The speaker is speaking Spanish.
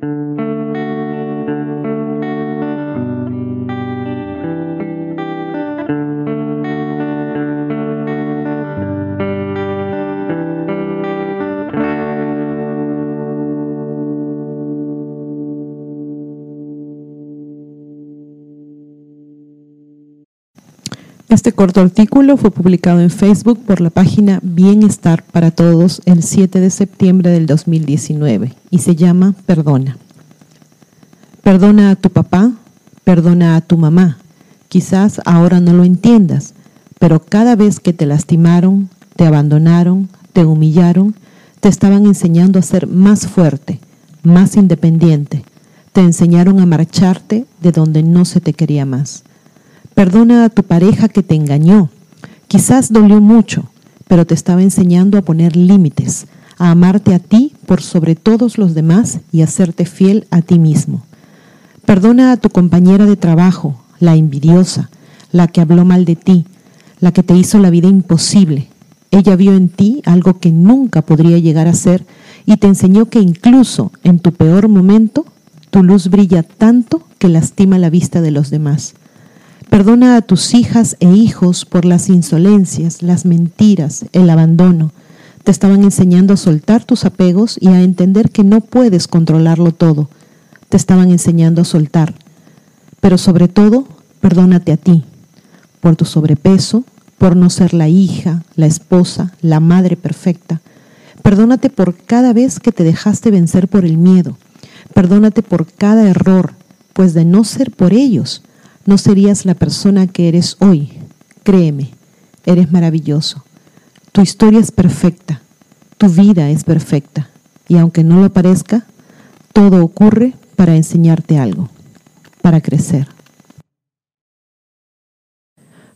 Thank you. Este corto artículo fue publicado en Facebook por la página Bienestar para Todos el 7 de septiembre del 2019 y se llama Perdona. Perdona a tu papá, perdona a tu mamá. Quizás ahora no lo entiendas, pero cada vez que te lastimaron, te abandonaron, te humillaron, te estaban enseñando a ser más fuerte, más independiente. Te enseñaron a marcharte de donde no se te quería más. Perdona a tu pareja que te engañó. Quizás dolió mucho, pero te estaba enseñando a poner límites, a amarte a ti por sobre todos los demás y a serte fiel a ti mismo. Perdona a tu compañera de trabajo, la envidiosa, la que habló mal de ti, la que te hizo la vida imposible. Ella vio en ti algo que nunca podría llegar a ser y te enseñó que incluso en tu peor momento, tu luz brilla tanto que lastima la vista de los demás. Perdona a tus hijas e hijos por las insolencias, las mentiras, el abandono. Te estaban enseñando a soltar tus apegos y a entender que no puedes controlarlo todo. Te estaban enseñando a soltar. Pero sobre todo, perdónate a ti por tu sobrepeso, por no ser la hija, la esposa, la madre perfecta. Perdónate por cada vez que te dejaste vencer por el miedo. Perdónate por cada error, pues de no ser por ellos, no serías la persona que eres hoy. Créeme, eres maravilloso. Tu historia es perfecta, tu vida es perfecta y aunque no lo parezca, todo ocurre para enseñarte algo, para crecer.